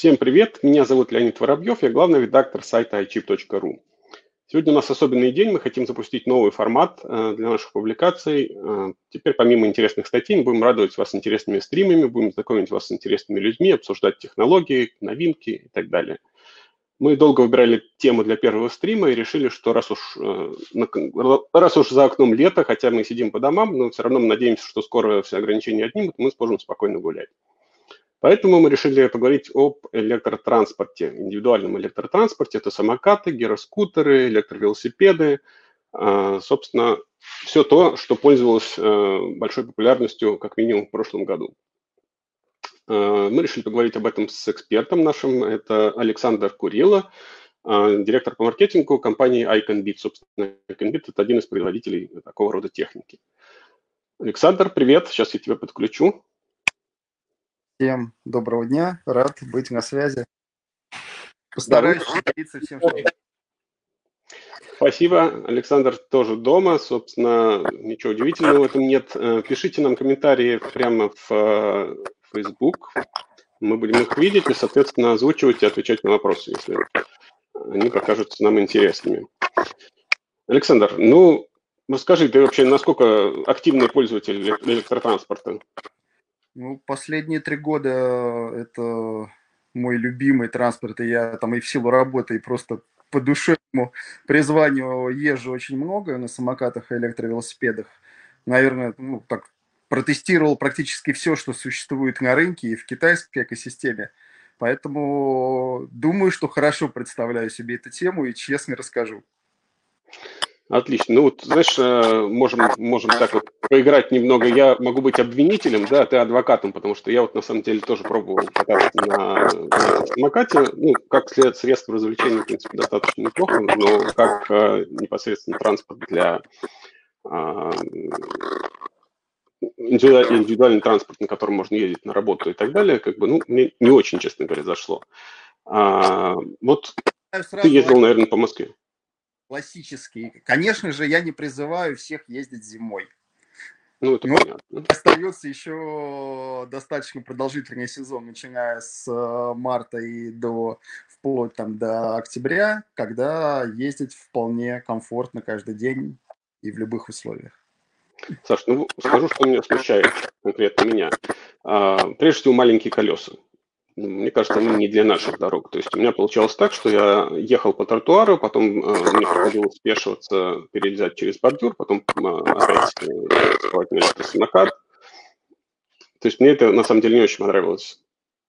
Всем привет, меня зовут Леонид Воробьев, я главный редактор сайта iChip.ru. Сегодня у нас особенный день, мы хотим запустить новый формат э, для наших публикаций. Э, теперь помимо интересных статей мы будем радовать вас интересными стримами, будем знакомить вас с интересными людьми, обсуждать технологии, новинки и так далее. Мы долго выбирали тему для первого стрима и решили, что раз уж, э, раз уж за окном лето, хотя мы сидим по домам, но все равно мы надеемся, что скоро все ограничения отнимут, мы сможем спокойно гулять. Поэтому мы решили поговорить об электротранспорте, индивидуальном электротранспорте. Это самокаты, гироскутеры, электровелосипеды. А, собственно, все то, что пользовалось э, большой популярностью как минимум в прошлом году. А, мы решили поговорить об этом с экспертом нашим. Это Александр Курила, директор по маркетингу компании IconBit. Собственно, IconBit – это один из производителей такого рода техники. Александр, привет. Сейчас я тебя подключу. Всем доброго дня, рад быть на связи. Постараюсь поделиться всем, что... Спасибо. Александр тоже дома. Собственно, ничего удивительного в этом нет. Э, пишите нам комментарии прямо в э, Facebook. Мы будем их видеть и, соответственно, озвучивать и отвечать на вопросы, если они покажутся нам интересными. Александр, ну, расскажи, ты вообще насколько активный пользователь электротранспорта? Ну, последние три года это мой любимый транспорт, и я там и в силу работы, и просто по душевному призванию езжу очень много на самокатах и электровелосипедах. Наверное, ну, так протестировал практически все, что существует на рынке и в китайской экосистеме. Поэтому думаю, что хорошо представляю себе эту тему и честно расскажу. Отлично. Ну вот, знаешь, э, можем, можем так вот поиграть немного. Я могу быть обвинителем, да, ты адвокатом, потому что я вот на самом деле тоже пробовал кататься на, на самокате. Ну, как след, средство развлечения, в принципе, достаточно неплохо, но как э, непосредственно транспорт для э, индивидуальный транспорт, на котором можно ездить на работу и так далее, как бы, ну, мне не очень, честно говоря, зашло. А, вот ты ездил, наверное, по Москве классический. Конечно же, я не призываю всех ездить зимой. Ну, это Но понятно. Остается еще достаточно продолжительный сезон, начиная с э, марта и до вплоть там до октября, когда ездить вполне комфортно каждый день и в любых условиях. Саш, ну скажу, что меня смущает конкретно меня. А, прежде всего, маленькие колеса. Мне кажется, они не для наших дорог. То есть у меня получалось так, что я ехал по тротуару, потом э, мне приходилось спешиваться, перелезать через бордюр, потом э, опять э, на электросамокат. То есть мне это на самом деле не очень понравилось.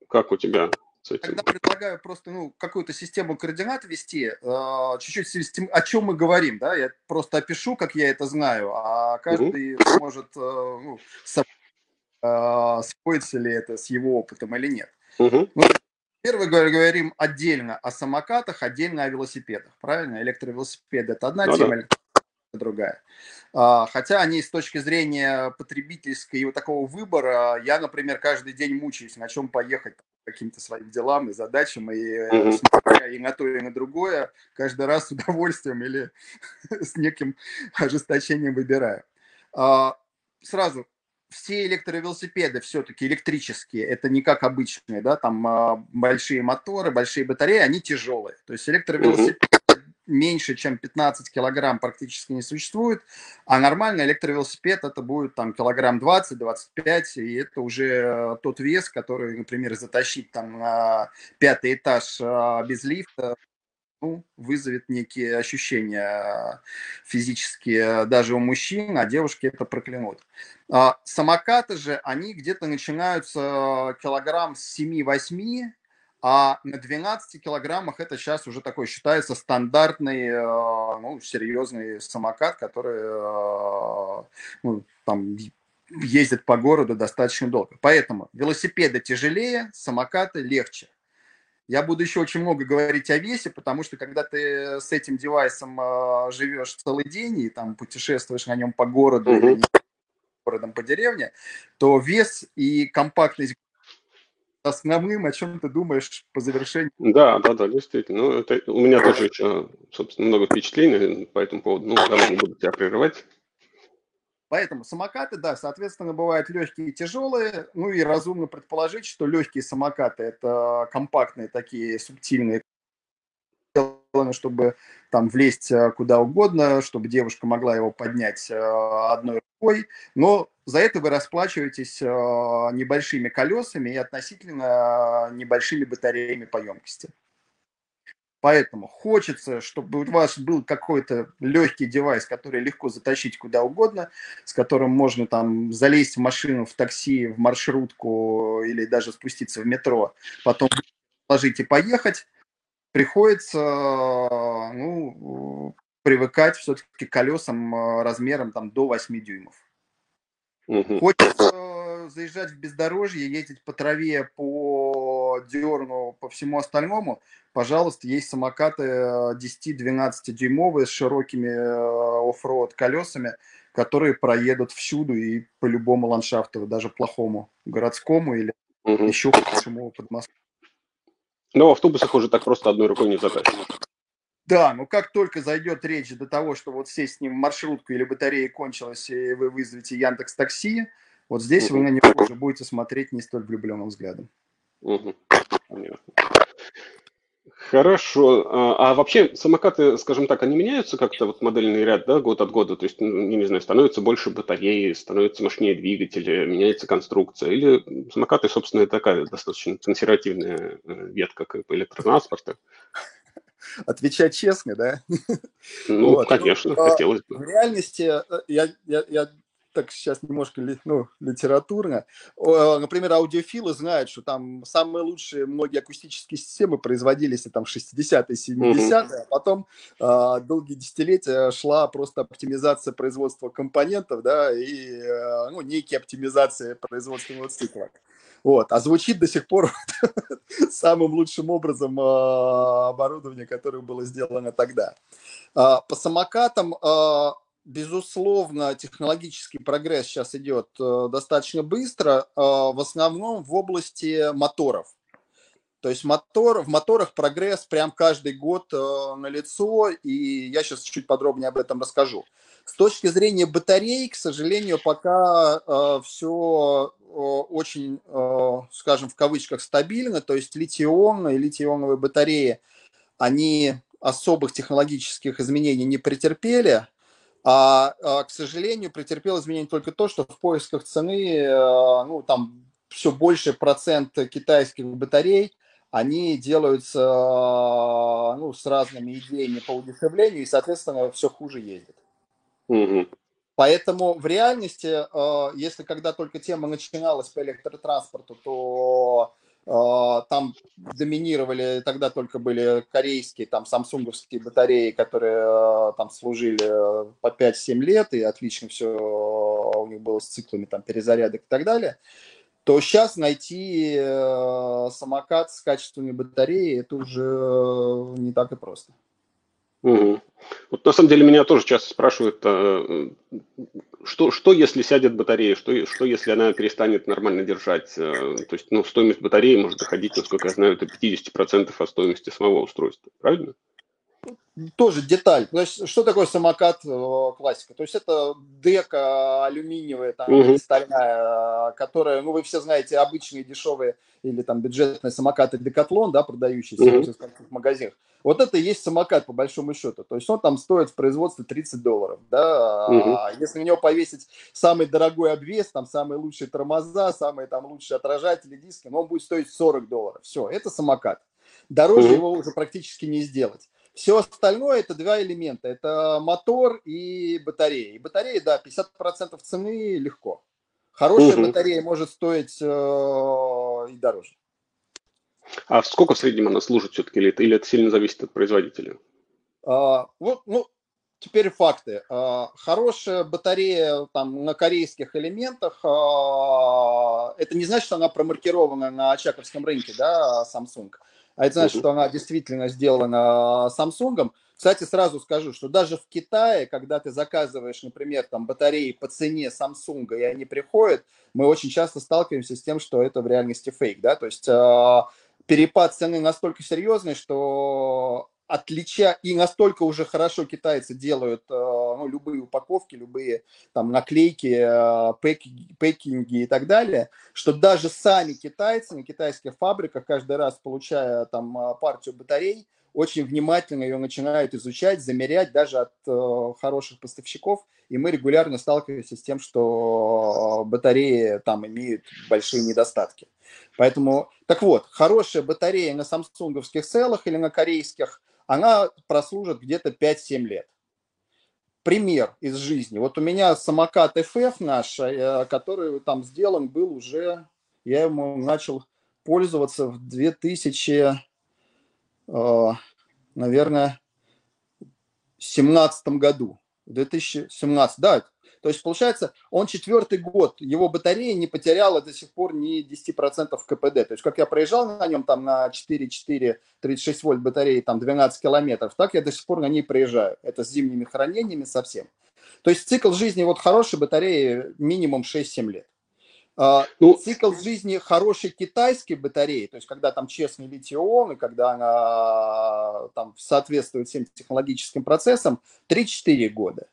Как у тебя с этим? Когда предлагаю просто ну, какую-то систему координат ввести, э, чуть-чуть о чем мы говорим, да, я просто опишу, как я это знаю, а каждый угу. может э, ну, э, споится ли это с его опытом или нет. Угу. Ну, Первый говорим отдельно о самокатах, отдельно о велосипедах, правильно? Электровелосипеды – это одна ну, тема, да. другая. А, хотя они с точки зрения потребительской и вот такого выбора, я, например, каждый день мучаюсь, на чем поехать каким-то своим делам и задачам, и, угу. и на то, и на другое, каждый раз с удовольствием или с неким ожесточением выбираю. А, сразу все электровелосипеды все-таки электрические, это не как обычные, да, там а, большие моторы, большие батареи, они тяжелые. То есть электровелосипед меньше, чем 15 килограмм практически не существует, а нормальный электровелосипед это будет там килограмм 20-25, и это уже э, тот вес, который, например, затащить там на пятый этаж а, без лифта ну, вызовет некие ощущения физические даже у мужчин, а девушки это проклянут. А самокаты же, они где-то начинаются килограмм с 7-8, а на 12 килограммах это сейчас уже такой считается стандартный, э, ну, серьезный самокат, который э, ну, там ездит по городу достаточно долго. Поэтому велосипеды тяжелее, самокаты легче. Я буду еще очень много говорить о весе, потому что когда ты с этим девайсом э, живешь целый день и там путешествуешь на нем по городу угу. Городом по деревне, то вес и компактность основным, о чем ты думаешь по завершению? Да, да, да, действительно. Ну, это, у меня тоже еще, собственно, много впечатлений по этому поводу. Ну, давай не буду тебя прерывать. Поэтому самокаты, да, соответственно, бывают легкие и тяжелые. Ну и разумно предположить, что легкие самокаты – это компактные такие субтильные чтобы там влезть э, куда угодно, чтобы девушка могла его поднять э, одной рукой. Но за это вы расплачиваетесь э, небольшими колесами и относительно небольшими батареями по емкости. Поэтому хочется, чтобы у вас был какой-то легкий девайс, который легко затащить куда угодно, с которым можно там залезть в машину, в такси, в маршрутку или даже спуститься в метро, потом положить и поехать. Приходится ну, привыкать все-таки к колесам э, размером там, до 8 дюймов. Угу. Хочется заезжать в бездорожье, ездить по траве, по дерну, по всему остальному. Пожалуйста, есть самокаты 10-12 э, дюймовые с широкими э, оффроуд колесами, которые проедут всюду и по любому ландшафту, даже плохому, городскому или угу. еще худшему под Москву. Но в автобусах уже так просто одной рукой не затащишь. Да, но как только зайдет речь до того, что вот сесть с ним в маршрутку или батарея кончилась, и вы вызовете Яндекс Такси, вот здесь угу. вы на него уже будете смотреть не столь влюбленным взглядом. Угу. Хорошо. А, а вообще самокаты, скажем так, они меняются как-то, вот модельный ряд, да, год от года? То есть, ну, не знаю, становится больше батареи, становится мощнее двигатели, меняется конструкция? Или самокаты, собственно, такая достаточно консервативная э, ветка как электротранспорта? отвечать честно, да? Ну, вот. конечно, ну, хотелось бы. В реальности э, я, я, я так сейчас немножко ну, литературно. Например, аудиофилы знают, что там самые лучшие многие акустические системы производились там 60-е, 70-е, а потом э, долгие десятилетия шла просто оптимизация производства компонентов, да, и э, ну, некие оптимизации производственного цикла. Вот. А звучит до сих пор самым лучшим образом э, оборудование, которое было сделано тогда. Э, по самокатам э, безусловно, технологический прогресс сейчас идет э, достаточно быстро, э, в основном в области моторов. То есть мотор, в моторах прогресс прям каждый год э, на лицо, и я сейчас чуть подробнее об этом расскажу. С точки зрения батарей, к сожалению, пока э, все очень, скажем, в кавычках стабильно, то есть литий-ионные и батареи, они особых технологических изменений не претерпели – а, а, к сожалению, претерпел изменение только то, что в поисках цены, э, ну, там все больше процент китайских батарей, они делаются ну, с разными идеями по удешевлению, и, соответственно, все хуже ездит. Угу. Поэтому в реальности, э, если когда только тема начиналась по электротранспорту, то а, там доминировали, тогда только были корейские, там, самсунговские батареи, которые а, там служили по 5-7 лет, и отлично все у них было с циклами там перезарядок и так далее, то сейчас найти э, самокат с качественной батареей, это уже не так и просто. Угу. Вот на самом деле меня тоже часто спрашивают, а, что, что если сядет батарея, что, что если она перестанет нормально держать. А, то есть ну, стоимость батареи может доходить, насколько я знаю, до 50% от стоимости самого устройства. Правильно? Тоже деталь. То есть, что такое самокат э, классика? То есть это дека алюминиевая, там, угу. стальная, которая, ну, вы все знаете, обычные дешевые или там бюджетные самокаты Декатлон, да, продающиеся угу. в магазинах. Вот это и есть самокат, по большому счету. То есть он там стоит в производстве 30 долларов, да. Угу. А если на него повесить самый дорогой обвес, там самые лучшие тормоза, самые там лучшие отражатели, диски, ну, он будет стоить 40 долларов. Все, это самокат. Дороже угу. его уже практически не сделать. Все остальное это два элемента. Это мотор и батарея. И батарея, да, 50% цены легко. Хорошая угу. батарея может стоить э, и дороже. А сколько в среднем она служит все-таки, это, или это сильно зависит от производителя? А, вот, ну, теперь факты. А, хорошая батарея там, на корейских элементах, а, это не значит, что она промаркирована на Очаковском рынке, да, Samsung а это значит, что она действительно сделана Samsung. Кстати, сразу скажу, что даже в Китае, когда ты заказываешь, например, там батареи по цене Samsung, и они приходят, мы очень часто сталкиваемся с тем, что это в реальности фейк, да, то есть э, перепад цены настолько серьезный, что отлича и настолько уже хорошо китайцы делают э, ну, любые упаковки, любые там наклейки, э, пэкинги, пэкинги и так далее, что даже сами китайцы на китайских фабриках каждый раз получая там э, партию батарей, очень внимательно ее начинают изучать, замерять даже от э, хороших поставщиков, и мы регулярно сталкиваемся с тем, что батареи там имеют большие недостатки. Поэтому, так вот, хорошая батарея на самсунговских целых или на корейских, она прослужит где-то 5-7 лет. Пример из жизни. Вот у меня самокат FF наш, э, который там сделан был уже, я ему начал пользоваться в 2000 Э, наверное, в 17 году. В 2017, да. То есть, получается, он четвертый год, его батарея не потеряла до сих пор ни 10% КПД. То есть, как я проезжал на нем там на 4,4, 36 вольт батареи, там 12 километров, так я до сих пор на ней проезжаю. Это с зимними хранениями совсем. То есть, цикл жизни вот хорошей батареи минимум 6-7 лет. А, ну, цикл жизни хорошей китайской батареи, то есть когда там честный литий-ион, и когда она там соответствует всем технологическим процессам, 3-4 года.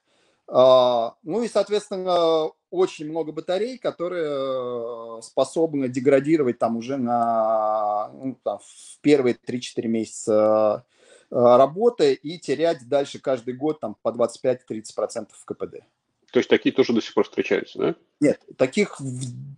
А, ну и, соответственно, очень много батарей, которые способны деградировать там уже на ну, там, в первые 3-4 месяца работы и терять дальше каждый год там по 25-30% КПД. То есть такие тоже до сих пор встречаются, да? Нет, таких,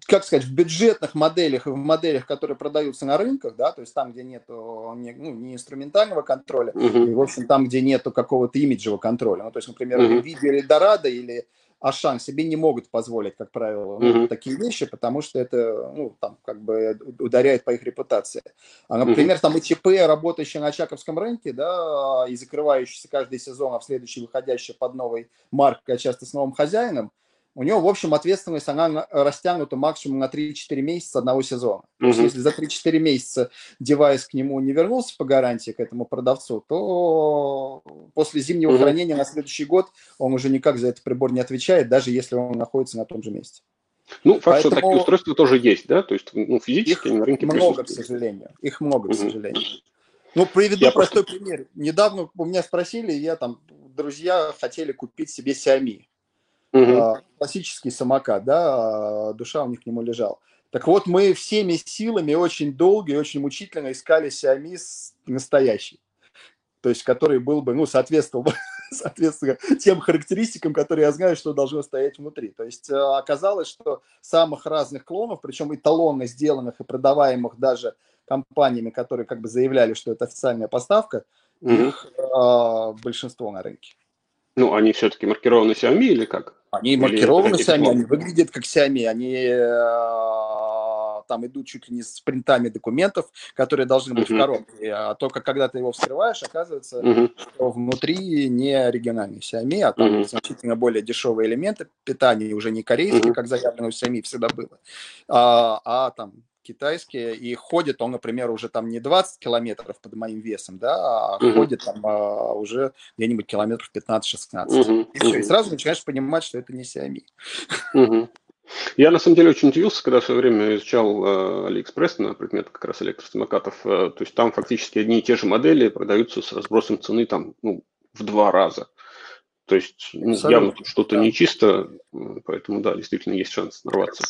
как сказать, в бюджетных моделях и в моделях, которые продаются на рынках, да, то есть там, где нет ну, не инструментального контроля, uh-huh. и, в общем, там, где нету какого-то имиджевого контроля. Ну, то есть, например, uh-huh. NVIDIA или Dorado или Ашан себе не могут позволить, как правило, ну, uh-huh. такие вещи, потому что это, ну, там, как бы ударяет по их репутации. А, например, uh-huh. там ИЧП, работающие на Чаковском рынке, да, и закрывающиеся каждый сезон, а в следующий выходящий под новой маркой, а часто с новым хозяином, у него, в общем, ответственность, она растянута максимум на 3-4 месяца одного сезона. То есть, если за 3-4 месяца девайс к нему не вернулся по гарантии, к этому продавцу, то после зимнего угу. хранения на следующий год он уже никак за этот прибор не отвечает, даже если он находится на том же месте. Ну, факт, Поэтому... что такие устройства тоже есть, да? То есть, ну, физически их на рынке много, к сожалению. Их много, к сожалению. Ну, приведу я простой просто... пример. Недавно у меня спросили, я там, друзья хотели купить себе Xiaomi угу. классический самокат, да, а, душа у них к нему лежала. Так вот, мы всеми силами очень долго и очень мучительно искали Xiaomi настоящий. То есть, который был бы, ну, соответствовал бы, соответственно, тем характеристикам, которые я знаю, что должно стоять внутри. То есть, а, оказалось, что самых разных клонов, причем эталонно сделанных и продаваемых даже компаниями, которые как бы заявляли, что это официальная поставка, mm их э, большинство на рынке. Ну, они все-таки маркированы Xiaomi или как? Они или маркированы Xiaomi, они выглядят как Xiaomi, они э, там идут чуть ли не с принтами документов, которые должны быть uh-huh. в коробке, а только когда ты его вскрываешь, оказывается, uh-huh. что внутри не оригинальный Xiaomi, а там uh-huh. значительно более дешевые элементы питания, уже не корейские, uh-huh. как заявлено у Xiaomi всегда было, а, а там китайские, и ходит он, например, уже там не 20 километров под моим весом, да, а угу. ходит там а, уже где-нибудь километров 15-16. Угу. И все, и сразу начинаешь понимать, что это не Xiaomi. Угу. Я на самом деле очень удивился, когда в свое время изучал э, Алиэкспресс на предмет как раз электросамокатов. Э, то есть там фактически одни и те же модели продаются с разбросом цены там ну, в два раза. То есть ну, явно что-то да. нечисто, поэтому да, действительно есть шанс нарваться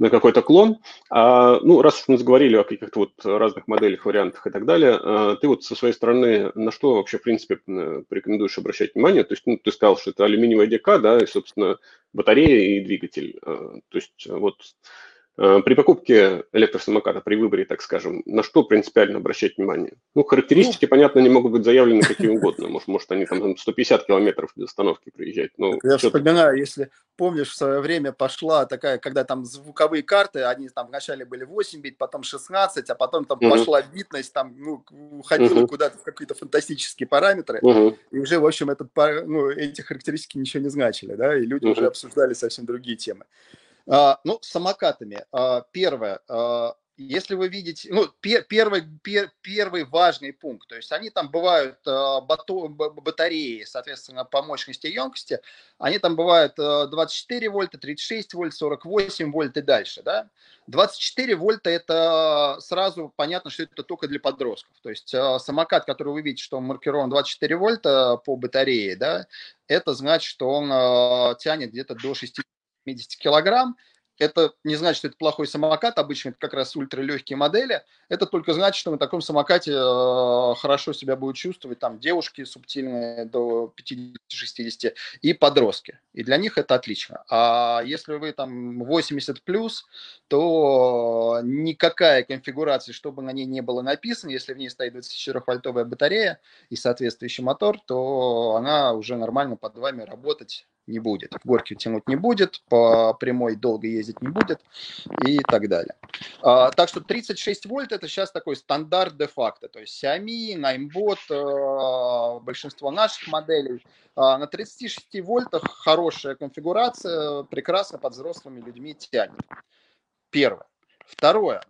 на какой-то клон. А, ну, раз уж мы заговорили о каких-то вот разных моделях, вариантах и так далее, а, ты вот со своей стороны на что вообще, в принципе, порекомендуешь обращать внимание? То есть, ну, ты сказал, что это алюминиевая ДК, да, и, собственно, батарея и двигатель. А, то есть, вот при покупке электросамоката, при выборе, так скажем, на что принципиально обращать внимание? Ну, характеристики, ну, понятно, они могут быть заявлены какие угодно. Может, может они там 150 километров без остановки приезжать. Но я вспоминаю, если помнишь, в свое время пошла такая, когда там звуковые карты, они там вначале были 8 бит, потом 16, а потом там uh-huh. пошла битность, там, ну, уходила uh-huh. куда-то в какие-то фантастические параметры, uh-huh. и уже, в общем, этот, ну, эти характеристики ничего не значили, да, и люди uh-huh. уже обсуждали совсем другие темы. А, ну, с самокатами. А, первое. А, если вы видите, ну, пер, первый, пер, первый важный пункт, то есть они там бывают бато, батареи, соответственно, по мощности и емкости, они там бывают э, 24 вольта, 36 вольт, 48 вольт и дальше, да. 24 вольта это сразу понятно, что это только для подростков. То есть самокат, который вы видите, что он маркирован 24 вольта по батарее, да, это значит, что он тянет где-то до 60 килограмм, это не значит, что это плохой самокат, обычно это как раз ультралегкие модели. Это только значит, что на таком самокате э, хорошо себя будут чувствовать там девушки субтильные до 50-60 и подростки. И для них это отлично. А если вы там 80 плюс, то никакая конфигурация, чтобы на ней не было написано, если в ней стоит 24-вольтовая батарея и соответствующий мотор, то она уже нормально под вами работать не будет. В горке тянуть не будет, по прямой долго ездить не будет и так далее. А, так что 36 вольт это сейчас такой стандарт де-факто. То есть Xiaomi, Ninebot, а, большинство наших моделей. А, на 36 вольтах хорошая конфигурация, прекрасно под взрослыми людьми тянет. Первое. Второе.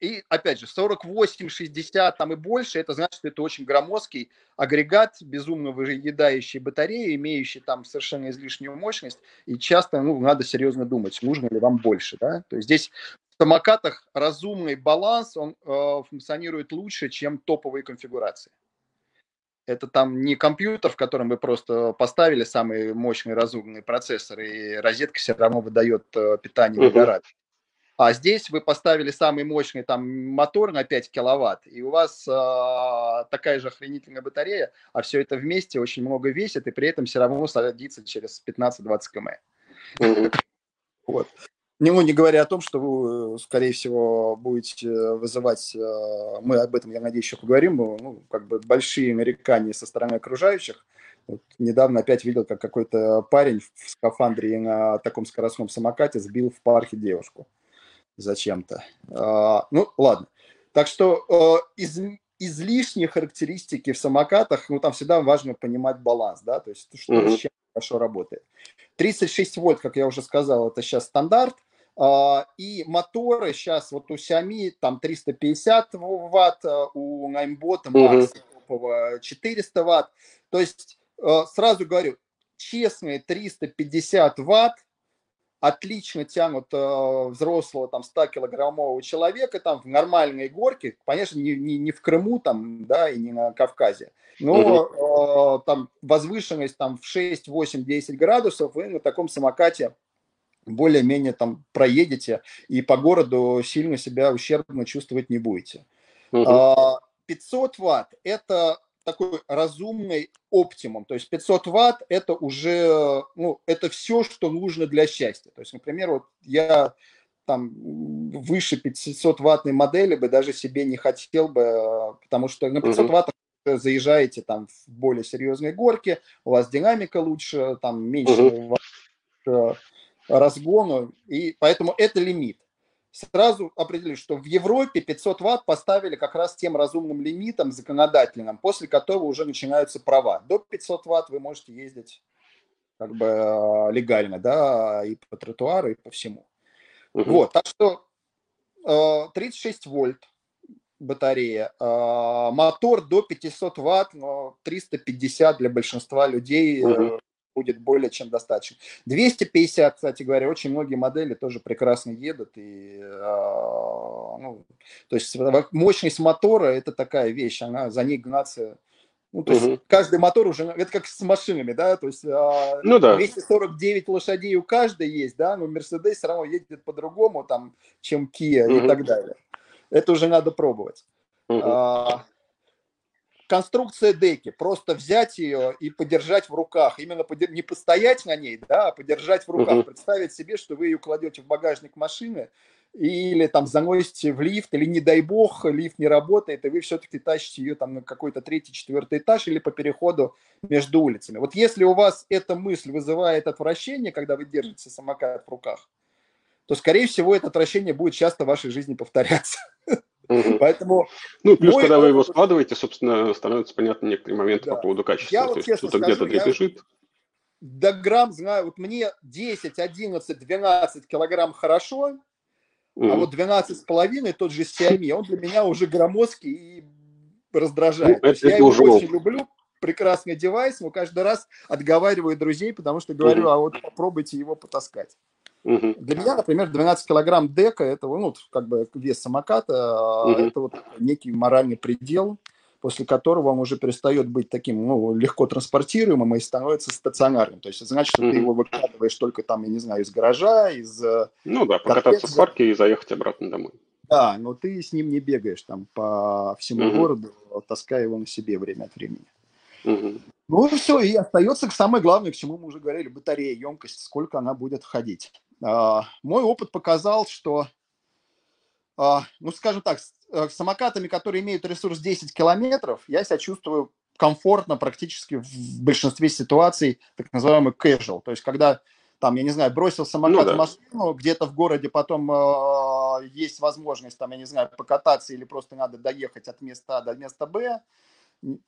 И опять же, 48, 60 там и больше, это значит, что это очень громоздкий агрегат, безумно выедающий батареи, имеющий там совершенно излишнюю мощность. И часто ну, надо серьезно думать, нужно ли вам больше. Да? То есть здесь в самокатах разумный баланс, он э, функционирует лучше, чем топовые конфигурации. Это там не компьютер, в котором вы просто поставили самый мощный разумный процессор, и розетка все равно выдает э, питание выгорать. А здесь вы поставили самый мощный там мотор на 5 киловатт, и у вас э, такая же охренительная батарея, а все это вместе очень много весит, и при этом все равно садится через 15-20 км. Вот. Ну, не говоря о том, что вы, скорее всего, будете вызывать, э, мы об этом, я надеюсь, еще поговорим, ну, как бы большие нарекания со стороны окружающих. Вот недавно опять видел, как какой-то парень в скафандре и на таком скоростном самокате сбил в парке девушку зачем-то. А, ну, ладно. Так что а, из, излишние характеристики в самокатах, ну, там всегда важно понимать баланс, да, то есть что mm-hmm. с чем хорошо работает. 36 вольт, как я уже сказал, это сейчас стандарт. А, и моторы сейчас вот у Xiaomi там 350 ватт, у Ninebot Max mm-hmm. 400 ватт. То есть сразу говорю, честные 350 ватт отлично тянут э, взрослого там 100-килограммового человека там в нормальной горке, конечно, не, не, не в Крыму там, да, и не на Кавказе, но э, там возвышенность там в 6, 8, 10 градусов, вы на таком самокате более-менее там проедете и по городу сильно себя ущербно чувствовать не будете. Угу. 500 ватт – это такой разумный оптимум. То есть 500 ватт – это уже, ну, это все, что нужно для счастья. То есть, например, вот я там выше 500 ваттной модели бы даже себе не хотел бы, потому что на 500 ваттах заезжаете там в более серьезные горки, у вас динамика лучше, там меньше uh-huh. разгону, и поэтому это лимит сразу определили, что в Европе 500 ватт поставили как раз тем разумным лимитом законодательным, после которого уже начинаются права. До 500 ватт вы можете ездить как бы э, легально, да, и по тротуару, и по всему. Угу. Вот, так что 36 э, вольт батарея, э, мотор до 500 ватт, но 350 для большинства людей угу будет более чем достаточно. 250, кстати говоря, очень многие модели тоже прекрасно едут. И, а, ну, то есть мощность мотора – это такая вещь, она за ней гнаться ну, то угу. есть каждый мотор уже, это как с машинами, да, то есть а, ну, да. 249 лошадей у каждой есть, да, но Mercedes все равно едет по-другому, там, чем Kia угу. и так далее. Это уже надо пробовать. Угу. А, конструкция деки, просто взять ее и подержать в руках, именно подер... не постоять на ней, да, а подержать в руках, uh-huh. представить себе, что вы ее кладете в багажник машины или там заносите в лифт, или не дай бог, лифт не работает, и вы все-таки тащите ее там на какой-то третий, четвертый этаж или по переходу между улицами. Вот если у вас эта мысль вызывает отвращение, когда вы держите самокат в руках, то, скорее всего, это отвращение будет часто в вашей жизни повторяться. Угу. Поэтому ну, плюс, когда вы его складываете, собственно, становятся понятны некоторые моменты да. по поводу качества. Я вот То есть что-то где-то лежит. До грамм знаю, вот мне 10, 11, 12 килограмм хорошо, Mm-hmm. А вот 12,5, тот же Xiaomi, он для меня уже громоздкий и раздражает. Ну, это, я его уже... очень люблю, прекрасный девайс, но каждый раз отговариваю друзей, потому что говорю, mm-hmm. а вот попробуйте его потаскать. Mm-hmm. Для меня, например, 12 килограмм дека, это ну, как бы вес самоката, mm-hmm. это вот некий моральный предел после которого он уже перестает быть таким ну, легко транспортируемым и становится стационарным. То есть это значит, что mm-hmm. ты его выкладываешь только там, я не знаю, из гаража, из... Э, ну да, покататься в парке и заехать обратно домой. Да, но ты с ним не бегаешь там по всему mm-hmm. городу, таская его на себе время от времени. Mm-hmm. Ну и все, и остается самое главное, к чему мы уже говорили, батарея, емкость, сколько она будет ходить. А, мой опыт показал, что, а, ну скажем так, Э, самокатами, которые имеют ресурс 10 километров, я себя чувствую комфортно практически в большинстве ситуаций, так называемый casual. То есть, когда там, я не знаю, бросил самокат ну, да. в машину, где-то в городе потом э, есть возможность, там, я не знаю, покататься или просто надо доехать от места А до места Б,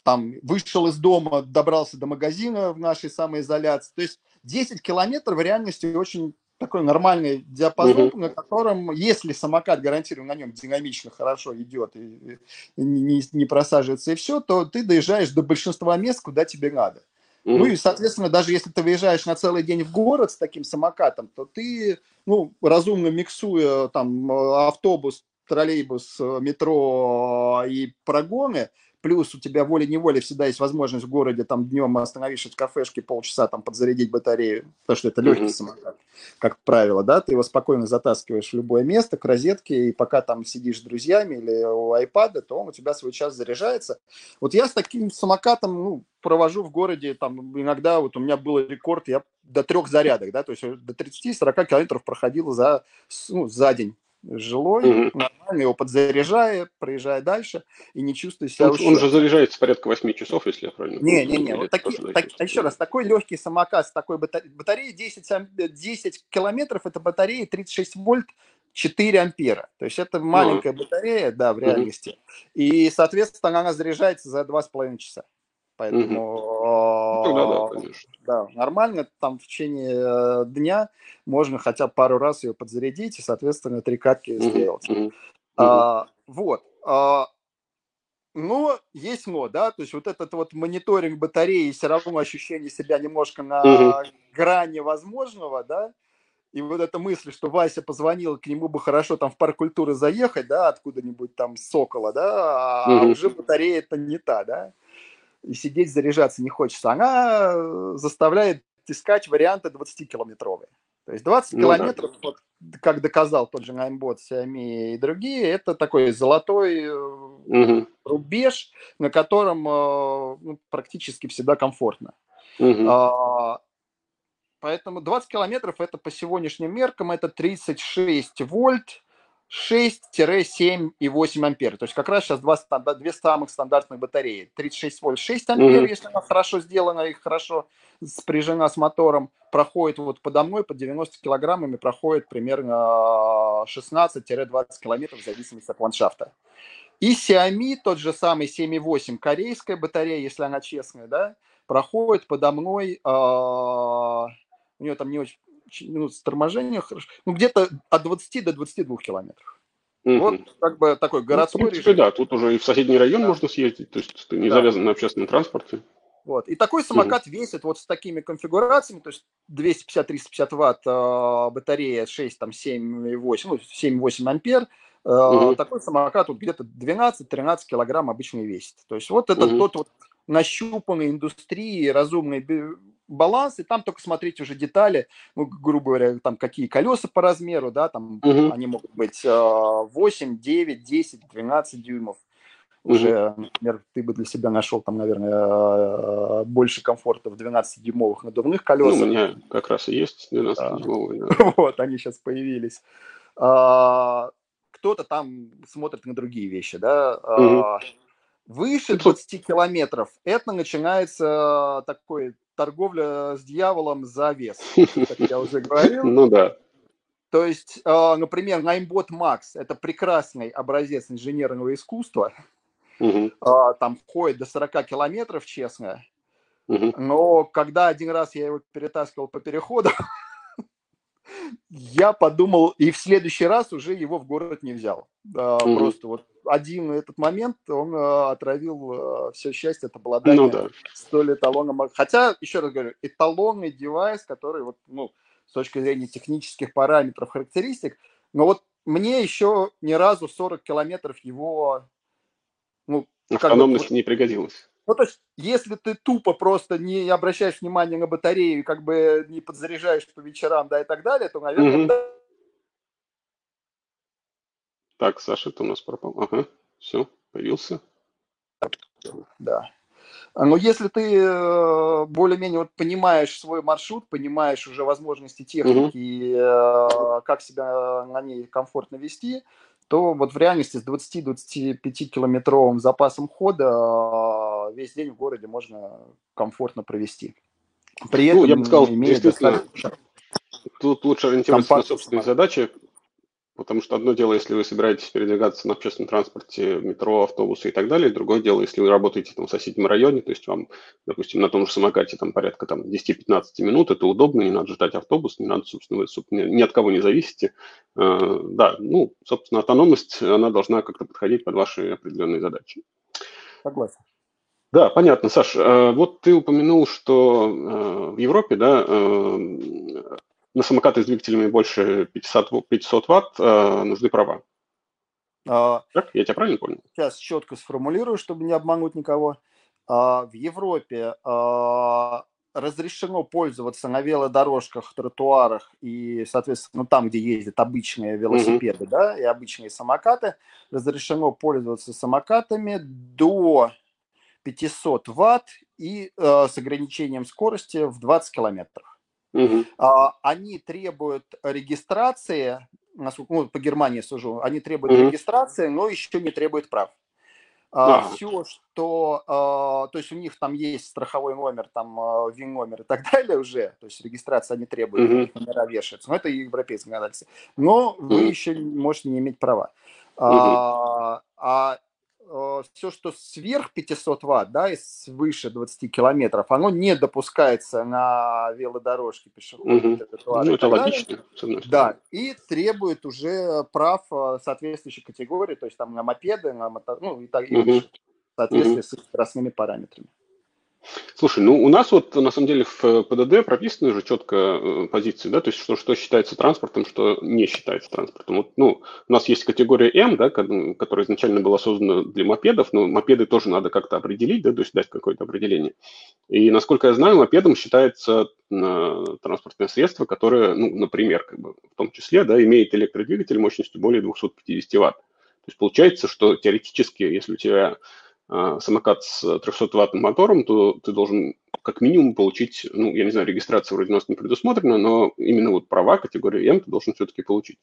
там, вышел из дома, добрался до магазина в нашей самоизоляции. То есть 10 километров в реальности очень такой нормальный диапазон, угу. на котором, если самокат гарантированно на нем динамично хорошо идет и, и не, не просаживается и все, то ты доезжаешь до большинства мест, куда тебе надо. Угу. Ну и, соответственно, даже если ты выезжаешь на целый день в город с таким самокатом, то ты, ну, разумно миксуя там автобус, троллейбус, метро и прогоны, плюс у тебя волей-неволей всегда есть возможность в городе там днем остановившись в кафешке полчаса там подзарядить батарею, потому что это легкий mm-hmm. самокат, как правило, да, ты его спокойно затаскиваешь в любое место к розетке, и пока там сидишь с друзьями или у айпада, то он у тебя свой час заряжается. Вот я с таким самокатом, ну, провожу в городе, там, иногда вот у меня был рекорд, я до трех зарядок, да, то есть до 30-40 километров проходил за, ну, за день жилой, угу. нормально, его подзаряжая, проезжая дальше и не чувствуя себя он, он же заряжается порядка 8 часов, если я правильно Не, не, не, вот таки, так, еще раз, такой легкий самокат с такой батареей, батареей 10, 10 километров, это батарея 36 вольт, 4 ампера. То есть это маленькая ну. батарея, да, в реальности. Угу. И, соответственно, она заряжается за 2,5 часа. Поэтому угу. да, да, конечно. да, нормально, там в течение э, дня можно хотя бы пару раз ее подзарядить и, соответственно, три катки сделать. А, вот. А, но есть но, да, то есть вот этот вот мониторинг батареи, все равно ощущение себя немножко на угу. грани возможного, да, и вот эта мысль, что Вася позвонил, к нему бы хорошо там в парк культуры заехать, да, откуда-нибудь там с Сокола, да, а угу. уже батарея это не та, да и сидеть заряжаться не хочется, она э, заставляет искать варианты 20-километровые. То есть 20 ну, километров, да. вот, как доказал тот же Nightbot, Xiaomi и другие, это такой золотой угу. рубеж, на котором э, ну, практически всегда комфортно. Угу. А, поэтому 20 километров это по сегодняшним меркам это 36 вольт, 6-7 и 8 ампер. То есть как раз сейчас два, две самых стандартных батареи. 36 вольт 6 ампер, mm-hmm. если она хорошо сделана и хорошо спряжена с мотором, проходит вот подо мной под 90 килограммами, проходит примерно 16-20 километров в зависимости от ландшафта. И Xiaomi, тот же самый 7,8 корейская батарея, если она честная, да, проходит подо мной, э, у нее там не очень минут с торможения, хорошо, ну, где-то от 20 до 22 километров. Угу. Вот как бы такой ну, городской ну, в принципе, режим. Да, тут уже и в соседний район да. можно съездить, то есть ты не да. завязан на общественном транспорте. Вот. И такой самокат угу. весит вот с такими конфигурациями, то есть 250-350 ватт э, батарея, 6, там, 7,8, ну, 7-8 ампер, э, угу. такой самокат вот где-то 12-13 килограмм обычно весит. То есть вот это угу. тот вот нащупанный индустрией разумный баланс, и там только смотреть уже детали, ну, грубо говоря, там какие колеса по размеру, да, там угу. они могут быть 8, 9, 10, 12 дюймов. Уже, например, ты бы для себя нашел там, наверное, э, больше комфорта в 12-дюймовых надувных колесах. Ну, у меня как раз и есть 12-дюймовые. Да. Вот, они сейчас появились. А, кто-то там смотрит на другие вещи, да. Угу. Выше 20 километров это начинается такой торговля с дьяволом за вес, как я уже говорил. Ну да. То есть, а, например, Naimbot Max – это прекрасный образец инженерного искусства. Угу. Там ходит до 40 километров, честно. Угу. Но когда один раз я его перетаскивал по переходу, я подумал, и в следующий раз уже его в город не взял. Mm-hmm. Просто вот один этот момент, он э, отравил э, все счастье от обладания ну, да. столь эталоном. Хотя, еще раз говорю, эталонный девайс, который вот, ну, с точки зрения технических параметров, характеристик, но вот мне еще ни разу 40 километров его... Ну, Автономность бы, не пригодилась. Ну, то есть, если ты тупо просто не обращаешь внимания на батарею, как бы не подзаряжаешь по вечерам, да, и так далее, то, наверное, угу. Так, Саша, ты у нас пропал. Ага, все, появился. Да. Но если ты э, более-менее вот понимаешь свой маршрут, понимаешь уже возможности техники, угу. как себя на ней комфортно вести, то вот в реальности с 20-25 километровым запасом хода э, весь день в городе можно комфортно провести. При этом, ну, я бы сказал, действительно, тут лучше ориентироваться на собственные задачи, Потому что одно дело, если вы собираетесь передвигаться на общественном транспорте, метро, автобусы и так далее, другое дело, если вы работаете там, в соседнем районе, то есть вам, допустим, на том же самокате там порядка там, 10-15 минут, это удобно, не надо ждать автобус, не надо, собственно, вы собственно, ни от кого не зависите. Э, да, ну, собственно, автономность, она должна как-то подходить под ваши определенные задачи. Согласен. Да, понятно, Саш. Э, вот ты упомянул, что э, в Европе, да, на самокаты с двигателями больше 500, 500 ватт э, нужны права. А, так, я тебя правильно понял? Сейчас четко сформулирую, чтобы не обмануть никого. А, в Европе а, разрешено пользоваться на велодорожках, тротуарах и, соответственно, там, где ездят обычные велосипеды, mm-hmm. да, и обычные самокаты, разрешено пользоваться самокатами до 500 ватт и э, с ограничением скорости в 20 километров. Угу. Они требуют регистрации, насколько, ну, по Германии сужу, они требуют угу. регистрации, но еще не требуют прав. А, все, что, а, то есть у них там есть страховой номер, там ВИН номер и так далее уже, то есть регистрация не требует, mm-hmm. номера вешаются, но это европейское законодательство. Но mm-hmm. вы еще можете не иметь права. Mm-hmm. А, а все, что сверх 500 ватт, да, и свыше 20 километров, оно не допускается на велодорожке, пешеходные угу. Ну, это логично. Да, и требует уже прав э, соответствующей категории, то есть там на мопеды, на мотор, ну, и так, и угу. в соответствии угу. с скоростными параметрами. Слушай, ну у нас вот на самом деле в ПДД прописаны же четко э, позиции, да, то есть что, что считается транспортом, что не считается транспортом. Вот, ну, у нас есть категория М, да, которая изначально была создана для мопедов, но мопеды тоже надо как-то определить, да, то есть дать какое-то определение. И насколько я знаю, мопедом считается э, транспортное средство, которое, ну, например, как бы в том числе, да, имеет электродвигатель мощностью более 250 ватт. То есть получается, что теоретически, если у тебя самокат с 300-ваттным мотором, то ты должен как минимум получить, ну, я не знаю, регистрация вроде у нас не предусмотрена, но именно вот права категории М ты должен все-таки получить.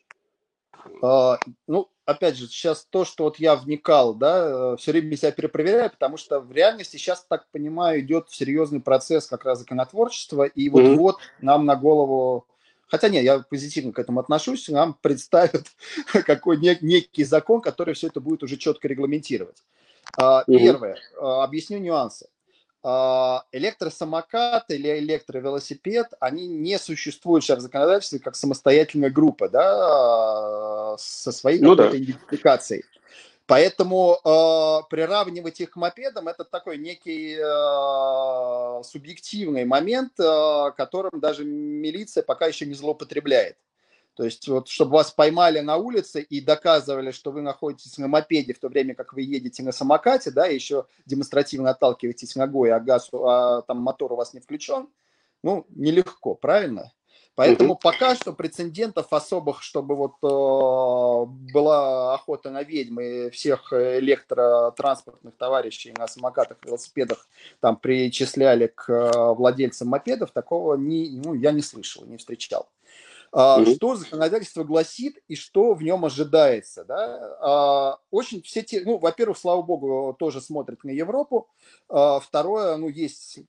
А, ну, опять же, сейчас то, что вот я вникал, да, э, все время себя перепроверяю, потому что в реальности сейчас, так понимаю, идет серьезный процесс как раз законотворчества, и вот-вот mm-hmm. нам на голову Хотя нет, я позитивно к этому отношусь. Нам представят какой некий закон, который все это будет уже четко регламентировать. А, первое, а, объясню нюансы. А, электросамокат или электровелосипед, они не существуют сейчас в законодательстве как самостоятельная группа, да, со своей ну, да. идентификацией. Поэтому э, приравнивать их к мопедам это такой некий э, субъективный момент, э, которым даже милиция пока еще не злоупотребляет. То есть, вот, чтобы вас поймали на улице и доказывали, что вы находитесь на мопеде, в то время как вы едете на самокате, да, и еще демонстративно отталкиваетесь ногой, а газ, а там мотор у вас не включен, ну, нелегко, правильно? Поэтому угу. пока что прецедентов особых, чтобы вот э, была охота на ведьмы всех электротранспортных товарищей на самокатах, велосипедах там причисляли к э, владельцам мопедов, такого не, ну, я не слышал, не встречал. Mm-hmm. Что законодательство гласит и что в нем ожидается. Да? А, очень все те, ну, во-первых, слава богу, тоже смотрят на Европу. А, второе, ну, есть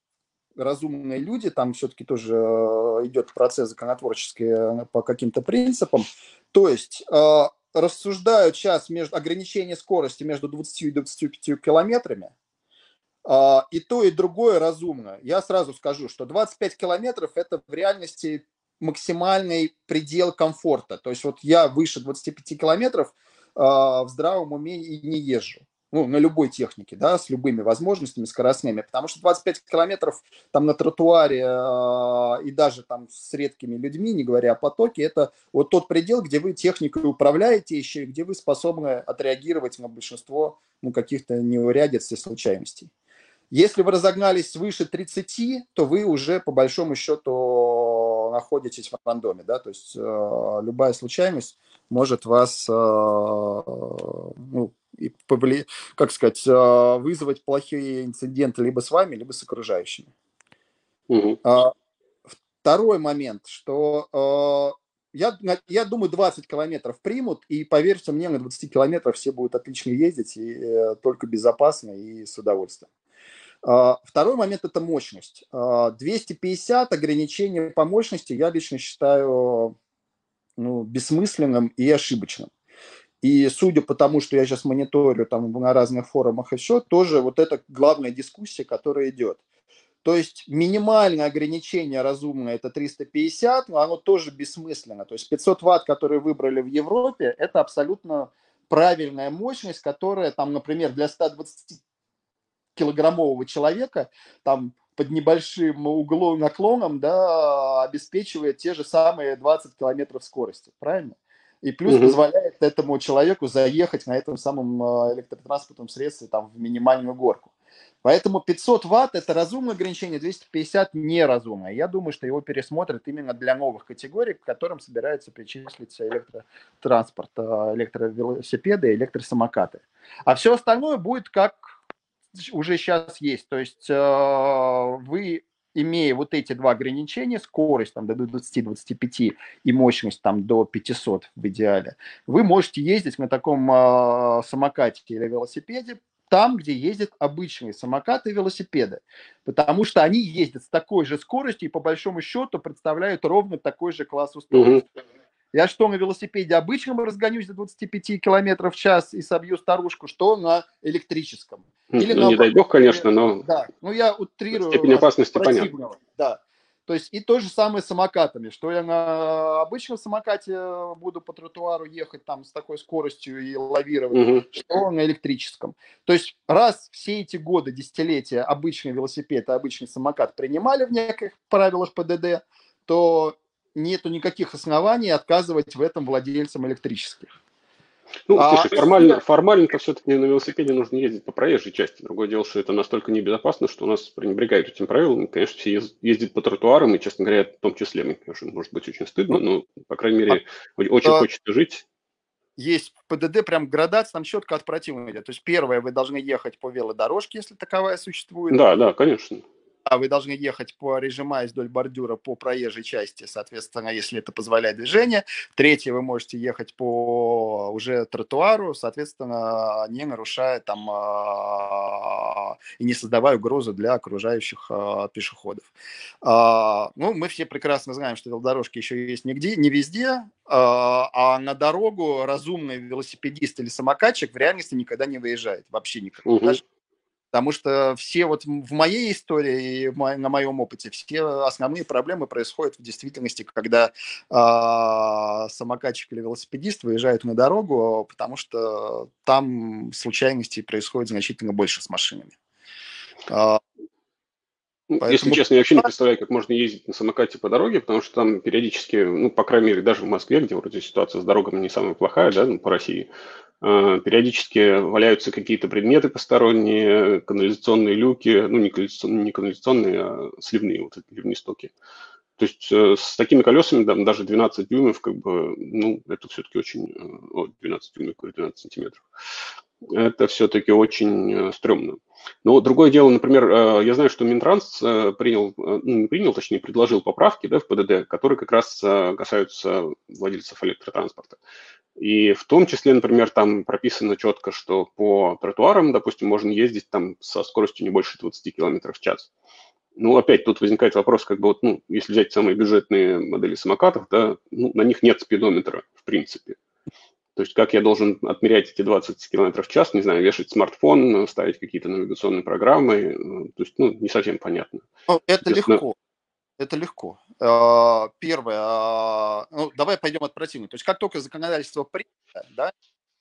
разумные люди, там все-таки тоже идет процесс законотворческий э, по каким-то принципам. То есть рассуждают сейчас между ограничение скорости между 20 и 25 километрами, и то, и другое разумно. Я сразу скажу, что 25 километров – это в реальности максимальный предел комфорта. То есть вот я выше 25 километров э, в здравом уме и не езжу ну, на любой технике, да, с любыми возможностями скоростными, потому что 25 километров там на тротуаре э, и даже там с редкими людьми, не говоря о потоке, это вот тот предел, где вы техникой управляете еще, где вы способны отреагировать на большинство ну, каких-то неурядиц и случайностей. Если вы разогнались выше 30, то вы уже по большому счету находитесь в рандоме, да, то есть э, любая случайность может вас э, ну, и повли... как сказать, э, вызвать плохие инциденты либо с вами, либо с окружающими. Угу. Второй момент, что э, я, я думаю, 20 километров примут, и поверьте мне, на 20 километрах все будут отлично ездить, и э, только безопасно и с удовольствием. Второй момент – это мощность. 250 ограничений по мощности я лично считаю ну, бессмысленным и ошибочным. И судя по тому, что я сейчас мониторю там на разных форумах еще, тоже вот это главная дискуссия, которая идет. То есть минимальное ограничение разумное это 350, но оно тоже бессмысленно. То есть 500 ватт, которые выбрали в Европе, это абсолютно правильная мощность, которая там, например, для 120 килограммового человека там под небольшим углом наклоном да, обеспечивает те же самые 20 километров скорости. Правильно? и плюс угу. позволяет этому человеку заехать на этом самом а, электротранспортном средстве там в минимальную горку. Поэтому 500 ватт – это разумное ограничение, 250 – неразумное. Я думаю, что его пересмотрят именно для новых категорий, к которым собираются причислить электротранспорт, а, электровелосипеды, электросамокаты. А все остальное будет как уже сейчас есть. То есть а, вы имея вот эти два ограничения, скорость там, до 20-25 и мощность там, до 500 в идеале, вы можете ездить на таком э, самокате или велосипеде там, где ездят обычные самокаты и велосипеды. Потому что они ездят с такой же скоростью и по большому счету представляют ровно такой же класс устойчивости. Угу. Я что на велосипеде обычном разгонюсь до 25 км в час и собью старушку, что на электрическом. Или ну, на... не дай бог, конечно, но... Да, ну я утрирую. Степень опасности понятна. Да. То есть и то же самое с самокатами, что я на обычном самокате буду по тротуару ехать там с такой скоростью и лавировать, угу. что на электрическом. То есть раз все эти годы, десятилетия обычный велосипед и обычный самокат принимали в неких правилах ПДД, то нету никаких оснований отказывать в этом владельцам электрических. Ну, а, слушай, формально, формально-то все-таки на велосипеде нужно ездить по проезжей части. Другое дело, что это настолько небезопасно, что у нас пренебрегают этим правилом. Конечно, все ездят по тротуарам, и, честно говоря, в том числе, мне, конечно, может быть очень стыдно, но, по крайней мере, а, очень а, хочется жить. Есть ПДД прям градация, там четко от противного идет. То есть первое, вы должны ехать по велодорожке, если таковая существует. Да, да, конечно вы должны ехать по режимаясь вдоль бордюра по проезжей части, соответственно, если это позволяет движение. Третье, вы можете ехать по уже тротуару, соответственно, не нарушая там а, и не создавая угрозы для окружающих а, пешеходов. А, ну, мы все прекрасно знаем, что велодорожки еще есть нигде, не везде, а на дорогу разумный велосипедист или самокатчик в реальности никогда не выезжает, вообще никогда. Угу. Даже Потому что все вот в моей истории и на моем опыте все основные проблемы происходят в действительности, когда э, самокатчик или велосипедист выезжают на дорогу, потому что там случайностей происходит значительно больше с машинами. А, Поэтому... Если честно, я вообще не представляю, как можно ездить на самокате по дороге, потому что там периодически, ну, по крайней мере, даже в Москве, где вроде ситуация с дорогами не самая плохая, да, ну, по России, периодически валяются какие-то предметы посторонние, канализационные люки, ну, не канализационные, не канализационные а сливные, вот эти ливнестоки. То есть э, с такими колесами, да, даже 12 дюймов, как бы, ну, это все-таки очень... Э, о, 12 дюймов, 12 сантиметров. Это все-таки очень э, стрёмно. Но другое дело, например, э, я знаю, что Минтранс э, принял, ну, не принял, точнее, предложил поправки да, в ПДД, которые как раз касаются владельцев электротранспорта. И в том числе, например, там прописано четко, что по тротуарам, допустим, можно ездить там со скоростью не больше 20 км в час. Ну, опять тут возникает вопрос, как бы вот, ну, если взять самые бюджетные модели самокатов, да, ну, на них нет спидометра, в принципе. То есть как я должен отмерять эти 20 км в час, не знаю, вешать смартфон, ставить какие-то навигационные программы, то есть, ну, не совсем понятно. Ну, это легко. Это легко. А, первое, а, ну, давай пойдем от противника. То есть как только законодательство принято, да,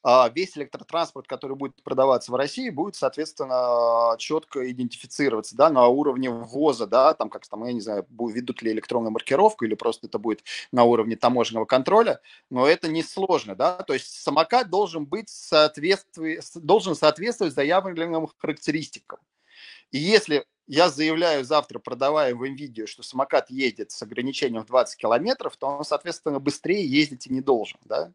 а весь электротранспорт, который будет продаваться в России, будет, соответственно, четко идентифицироваться, да, на уровне ввоза, да, там, как там, я не знаю, ведут ли электронную маркировку или просто это будет на уровне таможенного контроля, но это не сложно, да, то есть самокат должен быть соответствие, должен соответствовать заявленным характеристикам. И если я заявляю завтра, продавая в видео, что самокат едет с ограничением в 20 километров, то он, соответственно, быстрее ездить и не должен, да,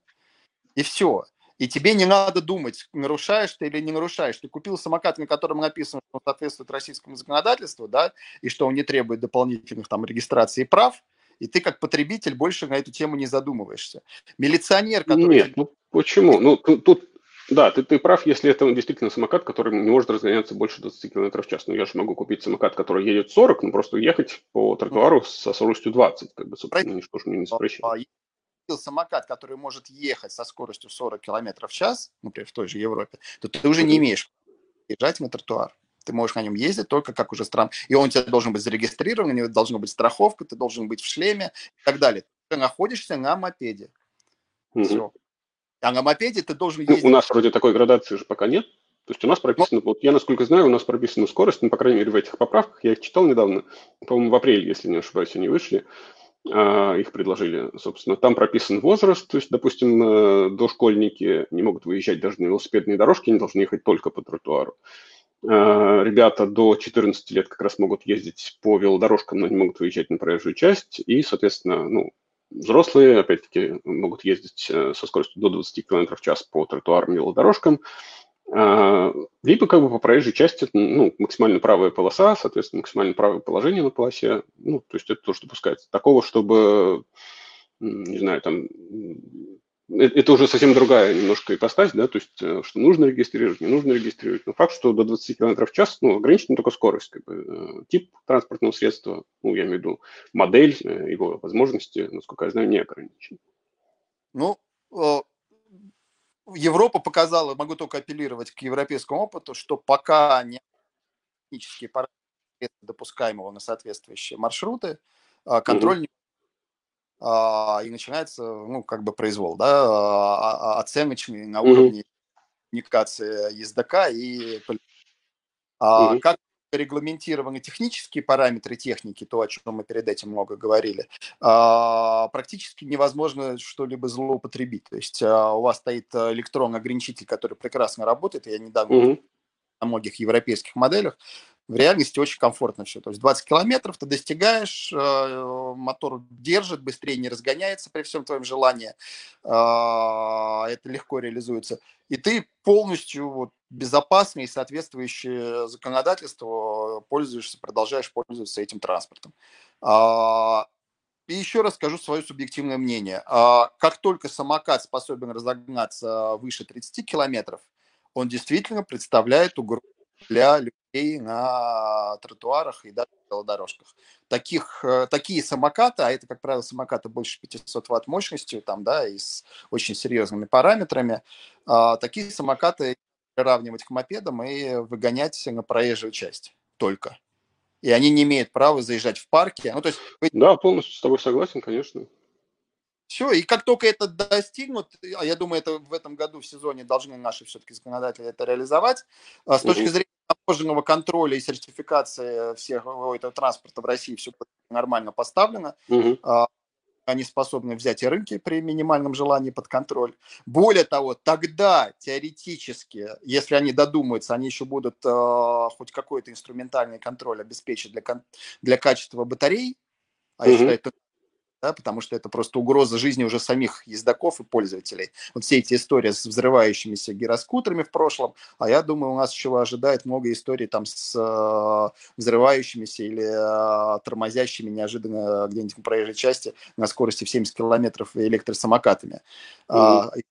и все. И тебе не надо думать, нарушаешь ты или не нарушаешь. Ты купил самокат, на котором написано, что он соответствует российскому законодательству, да, и что он не требует дополнительных там регистраций и прав, и ты как потребитель больше на эту тему не задумываешься. Милиционер, который... Нет, ну почему? Ну тут, тут да, ты, ты прав, если это действительно самокат, который не может разгоняться больше 20 км в час. Но ну, я же могу купить самокат, который едет 40, но просто ехать по тротуару со скоростью 20, как бы, собственно, ничто же мне не запрещает самокат, который может ехать со скоростью 40 км в час, например, в той же Европе, то ты уже не имеешь езжать на тротуар. Ты можешь на нем ездить только как уже стран. И он у тебя должен быть зарегистрирован, у него должна быть страховка, ты должен быть в шлеме и так далее. Ты находишься на мопеде. Угу. Все. А на мопеде ты должен ездить. Ну, у нас вроде такой градации же пока нет. То есть у нас прописано, вот я насколько знаю, у нас прописана скорость, ну, по крайней мере, в этих поправках, я их читал недавно, по-моему, в апреле, если не ошибаюсь, они вышли, а, их предложили, собственно. Там прописан возраст, то есть, допустим, э, дошкольники не могут выезжать даже на велосипедные дорожки, они должны ехать только по тротуару. А, ребята до 14 лет как раз могут ездить по велодорожкам, но не могут выезжать на проезжую часть. И, соответственно, ну, взрослые, опять-таки, могут ездить э, со скоростью до 20 км в час по тротуарам и велодорожкам. А, либо как бы по проезжей части ну, максимально правая полоса, соответственно, максимально правое положение на полосе. Ну, то есть это тоже допускается. Такого, чтобы, не знаю, там, это уже совсем другая немножко ипостась, да, то есть э, что нужно регистрировать, не нужно регистрировать. Но факт, что до 20 км в час, ну, ограничена только скорость, как бы, э, тип транспортного средства, ну, я имею в виду модель, э, его возможности, насколько я знаю, не ограничены. Ну, Европа показала, могу только апеллировать к европейскому опыту, что пока не технические параметры допускаемого на соответствующие маршруты, контроль не а, и начинается, ну, как бы произвол, да, а, оценочный на уровне коммуникации ездока и как регламентированы технические параметры техники, то, о чем мы перед этим много говорили, а, практически невозможно что-либо злоупотребить. То есть а, у вас стоит электронный ограничитель, который прекрасно работает. Я недавно mm-hmm. на многих европейских моделях в реальности очень комфортно все. То есть 20 километров ты достигаешь, э, мотор держит, быстрее не разгоняется при всем твоем желании. А, это легко реализуется. И ты полностью вот, безопасно и соответствующее законодательству пользуешься, продолжаешь пользоваться этим транспортом. А, и еще раз скажу свое субъективное мнение. А, как только самокат способен разогнаться выше 30 километров, он действительно представляет угрозу для людей на тротуарах и даже на велодорожках. Таких, э, такие самокаты, а это, как правило, самокаты больше 500 ватт мощностью, там, да, и с очень серьезными параметрами, а, такие самокаты приравнивать к мопедам и выгонять на проезжую часть только. И они не имеют права заезжать в парке. Ну, то есть... Да, полностью с тобой согласен, конечно. Все, и как только это достигнут, а я думаю, это в этом году в сезоне должны наши все-таки законодатели это реализовать, а с точки зрения таможенного контроля и сертификации всех этого транспорта в России все нормально поставлено. Угу. Они способны взять и рынки при минимальном желании под контроль. Более того, тогда теоретически, если они додумаются, они еще будут э, хоть какой-то инструментальный контроль обеспечить для, для качества батарей, а угу. я считаю, это да, потому что это просто угроза жизни уже самих ездаков и пользователей. Вот все эти истории с взрывающимися гироскутерами в прошлом, а я думаю, у нас еще ожидает много историй там с э, взрывающимися или э, тормозящими неожиданно где-нибудь на проезжей части на скорости в 70 километров электросамокатами. Mm-hmm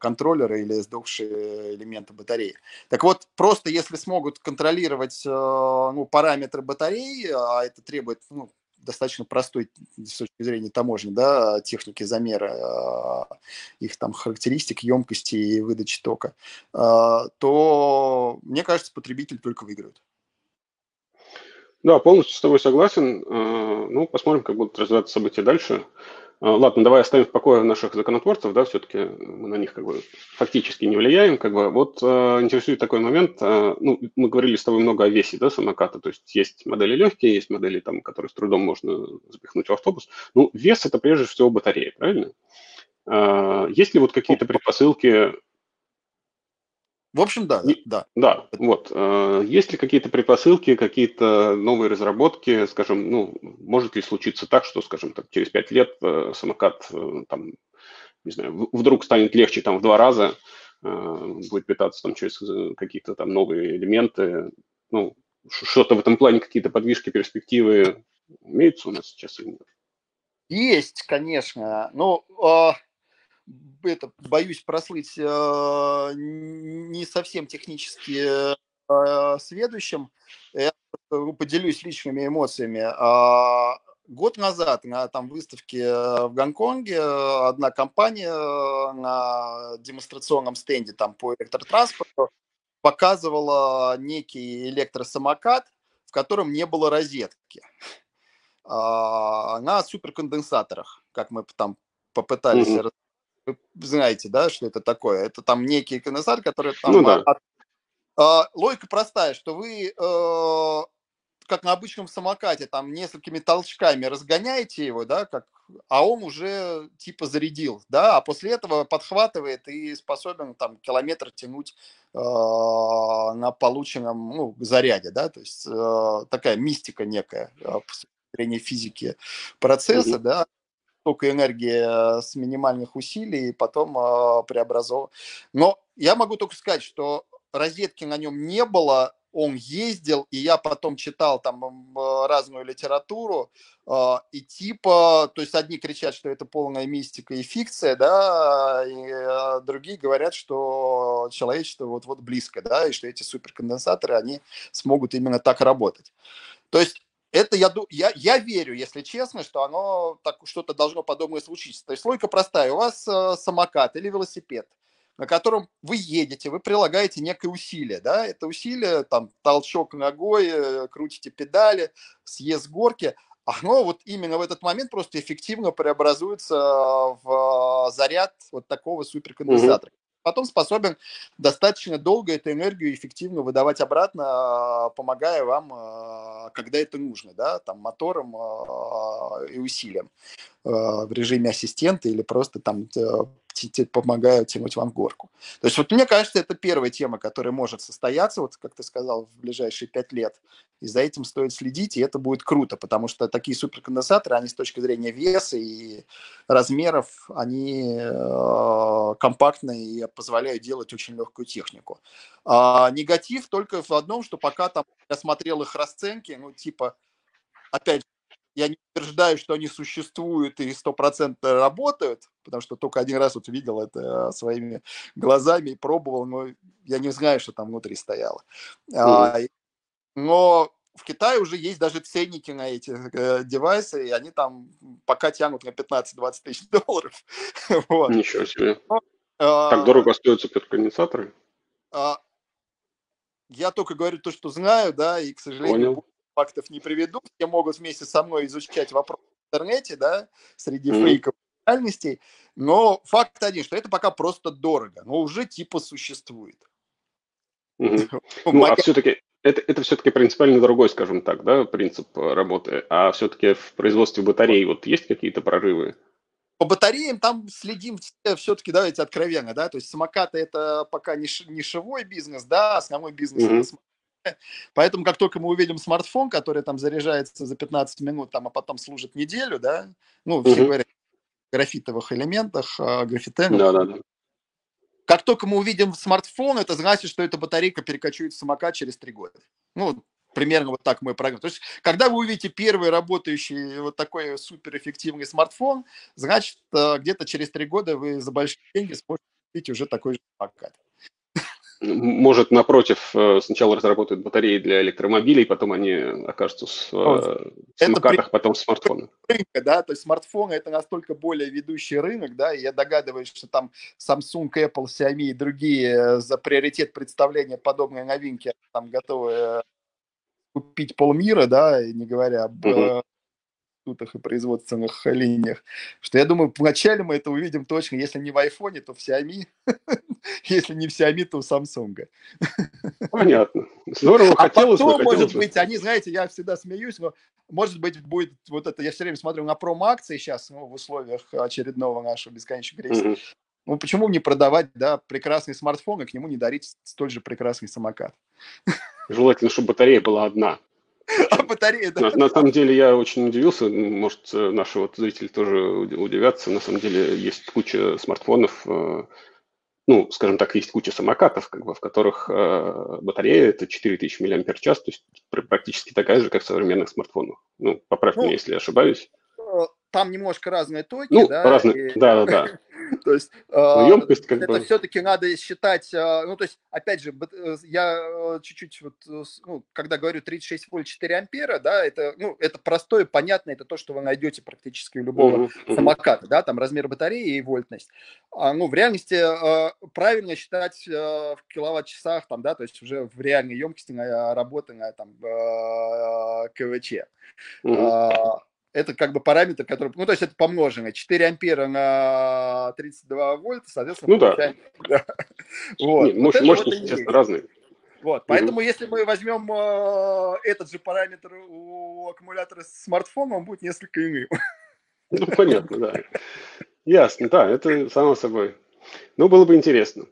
контроллера или сдохшие элементы батареи. Так вот, просто если смогут контролировать э, ну, параметры батареи, а это требует ну, достаточно простой с точки зрения таможни, да, техники замера а, их там характеристик, емкости и выдачи тока, а, то, мне кажется, потребитель только выиграет. Да, полностью с тобой согласен. Э, ну, посмотрим, как будут развиваться события дальше. Э, ладно, давай оставим в покое наших законотворцев, да, все-таки мы на них как бы фактически не влияем, как бы. Вот э, интересует такой момент, э, ну, мы говорили с тобой много о весе, да, самоката, то есть есть модели легкие, есть модели, там, которые с трудом можно запихнуть в автобус. Ну, вес – это прежде всего батарея, правильно? Э, есть ли вот какие-то предпосылки в общем, да, И- да. Да, вот. э, Есть ли какие-то предпосылки, какие-то новые разработки, скажем, ну, может ли случиться так, что, скажем, так, через пять лет э, самокат э, там, не знаю, вдруг станет легче там в два раза, э, будет питаться там через э, какие-то там новые элементы, ну, что-то в этом плане, какие-то подвижки, перспективы имеются у нас сейчас или нет? Есть, конечно. Ну, а, это, боюсь прослыть э, не совсем технически э, сведущим. Я поделюсь личными эмоциями. А, год назад на там, выставке в Гонконге одна компания на демонстрационном стенде там, по электротранспорту показывала некий электросамокат, в котором не было розетки а, на суперконденсаторах, как мы там попытались Мгм. Вы знаете, да, что это такое? Это там некий конденсатор, который там... Ну да. от- а, логика простая, что вы, э, как на обычном самокате, там несколькими толчками разгоняете его, да, как, а он уже типа зарядил, да, а после этого подхватывает и способен там километр тянуть э, на полученном ну, заряде, да, то есть э, такая мистика некая э, зрения физики процесса, Мгм. да, столько энергии э, с минимальных усилий и потом э, преобразовывать. Но я могу только сказать, что розетки на нем не было, он ездил, и я потом читал там э, разную литературу, и типа, то есть одни кричат, что это полная мистика и фикция, да, и другие говорят, что человечество вот-вот близко, да, и что эти суперконденсаторы, они смогут именно так работать. То есть это я, я, я верю, если честно, что оно так что-то должно подобное случиться. То есть логика простая. У вас э, самокат или велосипед, на котором вы едете, вы прилагаете некое усилие, да, это усилие, там, толчок ногой, э, крутите педали, съезд горки, оно вот именно в этот момент просто эффективно преобразуется в э, заряд вот такого суперконденсатора. Потом способен достаточно долго эту энергию эффективно выдавать обратно, э, помогая вам, э, когда это нужно, да, там, мотором э, и усилием в режиме ассистента или просто там э, помогаю тянуть вам горку. То есть вот мне кажется, это первая тема, которая может состояться, вот как ты сказал, в ближайшие пять лет. И за этим стоит следить, и это будет круто, потому что такие суперконденсаторы, они с точки зрения веса и размеров, они э, компактные и позволяют делать очень легкую технику. А негатив только в одном, что пока там я смотрел их расценки, ну типа, опять же, я не утверждаю, что они существуют и стопроцентно работают, потому что только один раз вот видел это своими глазами и пробовал, но я не знаю, что там внутри стояло. А, и- но в Китае уже есть даже ценники на эти э, девайсы, и они там пока тянут на 15-20 тысяч долларов. Вот. Ничего себе. А, Так дорого стоят суперконденсаторы? а, Я только говорю то, что знаю, да, и, к сожалению, Понял. Фактов не приведу. Все могут вместе со мной изучать вопрос в интернете, да, среди Мгм. фейков реальностей. Но факт один, что это пока просто дорого, но уже типа существует. Мгм. Ну, а все-таки это, это все-таки принципиально другой, скажем так, да, принцип э, работы. А все-таки в производстве батарей вот есть какие-то прорывы? По батареям там следим все-таки, давайте откровенно, да, то есть самокаты это пока ниш- нишевой бизнес, да, основной бизнес Мгм. это. Поэтому как только мы увидим смартфон, который там заряжается за 15 минут, там, а потом служит неделю, да, ну, все Мгм. говорят о графитовых элементах, графитенах, Да, да, да. как только мы увидим смартфон, это значит, что эта батарейка перекочует в самокат через три года. Ну, примерно вот так мой прогноз. То есть, когда вы увидите первый работающий вот такой суперэффективный смартфон, значит, э, где-то через три года вы за большие деньги сможете купить уже такой же самокат. Может, напротив, э, сначала разработают батареи для электромобилей, потом они окажутся в, Вот. э, в Это самокатах, потом в смартфонах. Рынка, да, то есть смартфоны это настолько более ведущий рынок, да, и я догадываюсь, что там Samsung, Apple, Xiaomi и другие э, за приоритет представления подобной новинки там готовы купить полмира, да, не говоря об угу институтах и производственных линиях, что я думаю, вначале мы это увидим точно, если не в айфоне, то в Xiaomi, если не в Xiaomi, то у Samsung. Понятно. Здорово, а хотелось потом, бы, может быть, они, знаете, я всегда смеюсь, но может быть, будет вот это, я все время смотрю на промо-акции сейчас ну, в условиях очередного нашего бесконечного кризиса. Mm-hmm. Ну, почему не продавать, да, прекрасный смартфон и к нему не дарить столь же прекрасный самокат? Желательно, чтобы батарея была одна. А батарея, да? На, на самом деле я очень удивился, может, наши вот зрители тоже удивятся. На самом деле есть куча смартфонов, э, ну, скажем так, есть куча самокатов, как бы, в которых э, батарея это 4000 мАч, то есть практически такая же, как в современных смартфонах. Ну, поправь ну, меня, если я ошибаюсь. Э, там немножко разные токи, ну, да? разные, и... да, да, да. То есть емкость, как это бы... все-таки надо считать, а, ну, то есть, опять же, э, я э, чуть-чуть, вот, э, ну, когда говорю 36 вольт 4 ампера, да, это, ну, это простое, понятно, это то, что вы найдете практически у любого uh-huh, самоката, да, там размер батареи и вольтность. А, ну, в реальности правильно считать в киловатт-часах, там, да, то есть уже в реальной емкости работы на там КВЧ. Uh-huh это как бы параметр, который, ну, то есть это помноженное. 4 ампера на 32 вольта, соответственно, ну, получаем... да. вот. Нет, вот мощности, вот честно, разные. Вот, поэтому если мы возьмем э, этот же параметр у аккумулятора смартфона, он будет несколько иным. Ну, понятно, да. Ясно, да, это само собой. Ну, было бы интересно.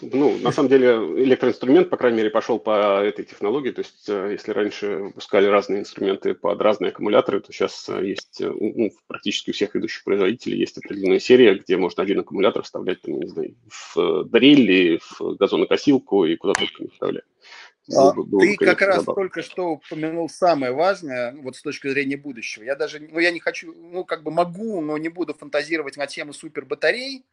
Ну, на самом деле, электроинструмент, по крайней мере, пошел по этой технологии. То есть, э, если раньше выпускали разные инструменты под разные аккумуляторы, то сейчас э, есть э, ну, практически у всех ведущих производителей есть определенная серия, где можно один аккумулятор вставлять, там, не знаю, в дрель, в газонокосилку и куда только не вставлять. А, было, было, ты как раз забавно. только что упомянул самое важное, вот с точки зрения будущего. Я даже, ну, я не хочу, ну, как бы могу, но не буду фантазировать на тему супербатарей,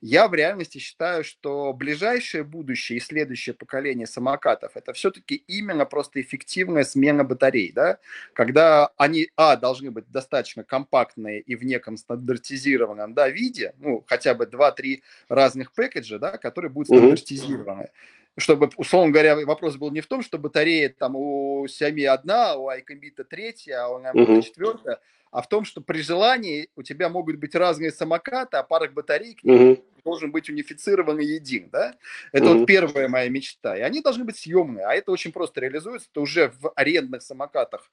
я в реальности считаю, что ближайшее будущее и следующее поколение самокатов это все-таки именно просто эффективная смена батарей, да, когда они, а, должны быть достаточно компактные и в неком стандартизированном, да, виде, ну, хотя бы 2-3 разных пэкэджа, да, которые будут стандартизированы. Mm-hmm чтобы, условно говоря, вопрос был не в том, что батарея там у Xiaomi одна, у iCombit третья, а у Nvidia четвертая, а в том, что при желании у тебя могут быть разные самокаты, а парк батарей к ним угу. должен быть унифицирован и един, да? Это угу. вот первая моя мечта. И они должны быть съемные, а это очень просто реализуется. Это уже в арендных самокатах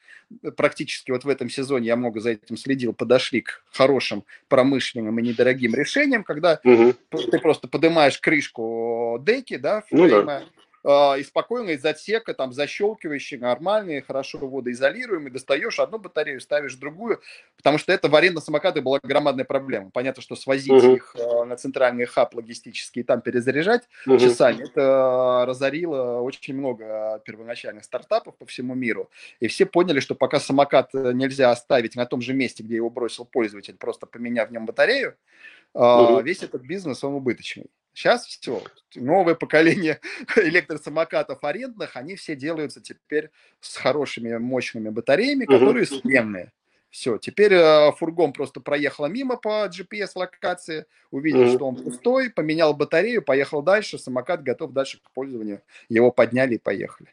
практически вот в этом сезоне я много за этим следил, подошли к хорошим промышленным и недорогим решениям, когда угу. ты просто поднимаешь крышку деки, да, фрейма, ну, да и спокойно из отсека, там, защелкивающие, нормальные, хорошо водоизолируемые, достаешь одну батарею, ставишь другую, потому что это в аренда самокаты была громадная проблема. Понятно, что свозить uh-huh. их а, на центральный хаб логистический и там перезаряжать uh-huh. часами, это разорило очень много первоначальных стартапов по всему миру. И все поняли, что пока самокат нельзя оставить на том же месте, где его бросил пользователь, просто поменяв в нем батарею, uh-huh. весь этот бизнес, он убыточный. Сейчас все. Новое поколение электросамокатов арендных, они все делаются теперь с хорошими мощными батареями, которые угу. сменные. Все, теперь э, фургон просто проехал мимо по GPS-локации, увидел, mm что он пустой, поменял батарею, поехал дальше, самокат готов дальше к пользованию. Его подняли и поехали.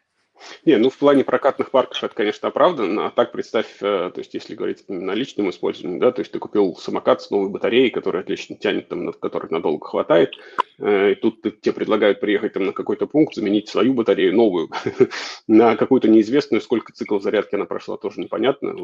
Не, ну в плане прокатных парков это, конечно, оправдано, а так представь, э, то есть если говорить на личном использовании, да, то есть ты купил самокат с новой батареей, которая отлично тянет, там, на которой надолго хватает, э, и тут тебе предлагают приехать там на какой-то пункт, заменить свою батарею, новую, на какую-то неизвестную, сколько циклов зарядки она прошла, тоже непонятно.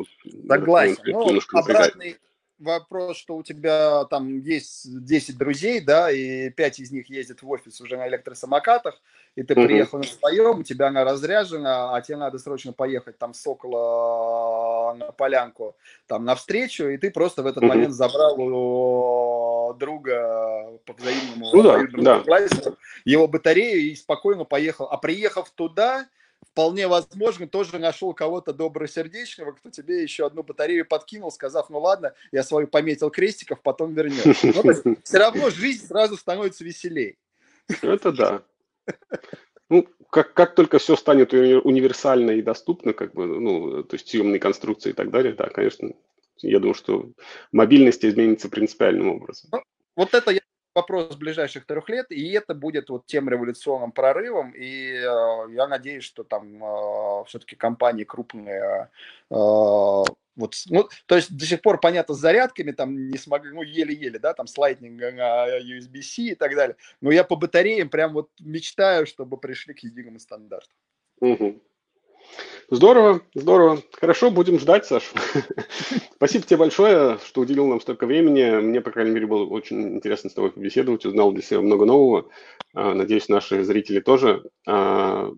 Согласен. Ну, обратный, вопрос, что у тебя там есть 10 друзей, да, и 5 из них ездят в офис уже на электросамокатах, и ты mm-hmm. приехал на своем, у тебя она разряжена, а тебе надо срочно поехать там с около на полянку, там навстречу, и ты просто в этот mm-hmm. момент забрал у друга по взаимному ну, да, да. его батарею и спокойно поехал. А приехав туда, вполне возможно, тоже нашел кого-то добросердечного, кто тебе еще одну батарею подкинул, сказав, ну ладно, я свою пометил крестиков, потом вернешь. Ну, все равно жизнь сразу становится веселей. Это да. Ну, как, как только все станет универсально и доступно, как бы, ну, то есть съемные конструкции и так далее, да, конечно, я думаю, что мобильность изменится принципиальным образом. Ну, вот это я вопрос ближайших трех лет, и это будет вот тем революционным прорывом, и э, я надеюсь, что там э, все-таки компании крупные э, вот, ну, то есть до сих пор, понятно, с зарядками там не смогли, ну, еле-еле, да, там с Lightning на USB-C и так далее. Но я по батареям прям вот мечтаю, чтобы пришли к единому стандарту. Угу. Здорово, здорово. Хорошо, будем ждать, Саш. Спасибо тебе большое, что уделил нам столько времени. Мне, по крайней мере, было очень интересно с тобой побеседовать, узнал для себя много нового. А, надеюсь, наши зрители тоже. А,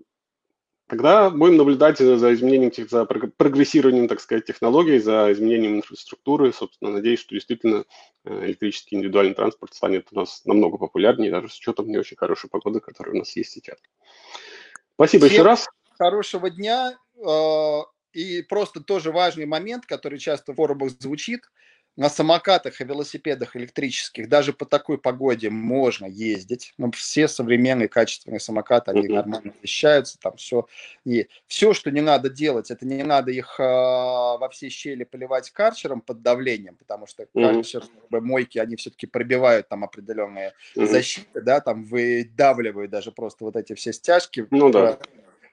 Тогда будем наблюдать за изменением, за прогрессированием, так сказать, технологий, за изменением инфраструктуры. Собственно, надеюсь, что действительно э, электрический индивидуальный транспорт станет у нас намного популярнее, даже с учетом не очень хорошей погоды, которая у нас есть сейчас. Спасибо Всем еще раз. Хорошего дня. Э, и просто тоже важный момент, который часто в форумах звучит – на самокатах и велосипедах электрических даже по такой погоде можно ездить. Ну, все современные качественные самокаты, они нормально вещаются, там все. И все, что не надо делать, это не надо их э, во все щели поливать карчером под давлением, потому что карчер, мойки, они все-таки пробивают там определенные защиты, да, там выдавливают даже просто вот эти все стяжки. Ну да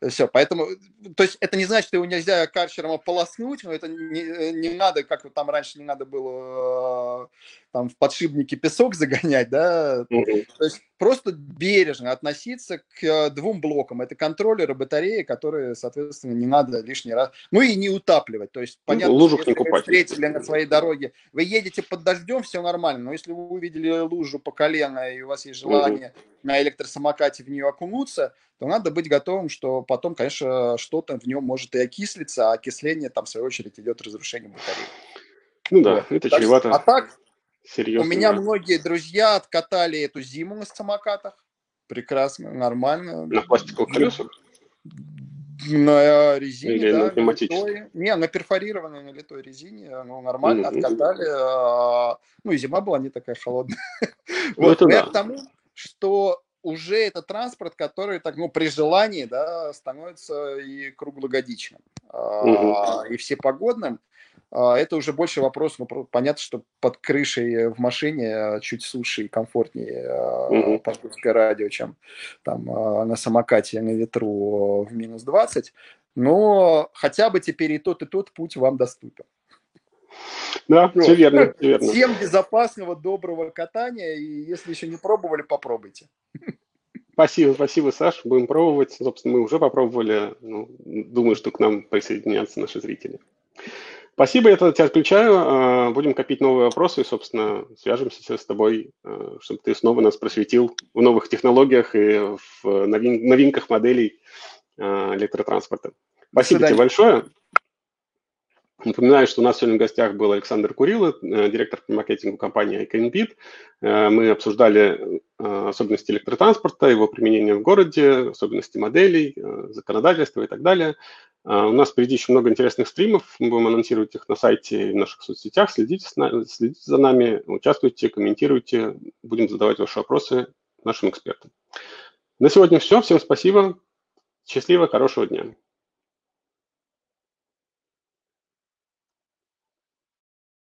все, поэтому, то есть это не значит, что его нельзя карчером ополоснуть, но это не, не надо, как там раньше не надо было там в подшипнике песок загонять, да, mm-hmm. то есть просто бережно относиться к э, двум блокам. Это контроллеры, батареи, которые, соответственно, не надо лишний раз, ну и не утапливать. То есть, ну, понятно, ну, лужах если не вы встретили на своей дороге, вы едете под дождем, все нормально, но если вы увидели лужу по колено и у вас есть желание mm-hmm. На электросамокате в нее окунуться, то надо быть готовым, что потом, конечно, что-то в нем может и окислиться, а окисление там, в свою очередь, идет разрушение батареи. Ну да, вот. это так, чревато. А так, Серьезно? У меня многие друзья откатали эту зиму на самокатах. Прекрасно, нормально. На пластиковых колесах? На резине, Или да. на пневматической? Не, на перфорированной, на литой резине. Ну, нормально, mm-hmm. откатали. А, ну, и зима была не такая холодная. Ну, вот, это да. к что уже это транспорт, который так, ну, при желании, да, становится и круглогодичным, угу. и всепогодным. А, это уже больше вопрос, ну, понятно, что под крышей в машине а, чуть суше и комфортнее mm-hmm. по радио, чем там на самокате на ветру в минус 20, но хотя бы теперь и тот, и тот путь вам доступен. Да, ну, все верно, все верно. Всем безопасного, доброго катания, и если еще не пробовали, попробуйте. Спасибо, спасибо, Саш. Будем пробовать. Собственно, мы уже попробовали. Ну, думаю, что к нам присоединятся наши зрители. Спасибо, я тогда тебя отключаю. А, будем копить новые вопросы и, собственно, свяжемся с тобой, а, чтобы ты снова нас просветил в новых технологиях и в новинках моделей а, электротранспорта. Спасибо тебе большое. Напоминаю, что у нас сегодня в гостях был Александр Курило, э, директор по маркетингу компании iCanBit. Э, мы обсуждали э, особенности электротранспорта, его применение в городе, особенности моделей, законодательства и так далее. У нас впереди еще много интересных стримов, мы будем анонсировать их на сайте и в наших соцсетях. Следите, следите за нами, участвуйте, комментируйте, будем задавать ваши вопросы нашим экспертам. На сегодня все, всем спасибо, счастливо, хорошего дня.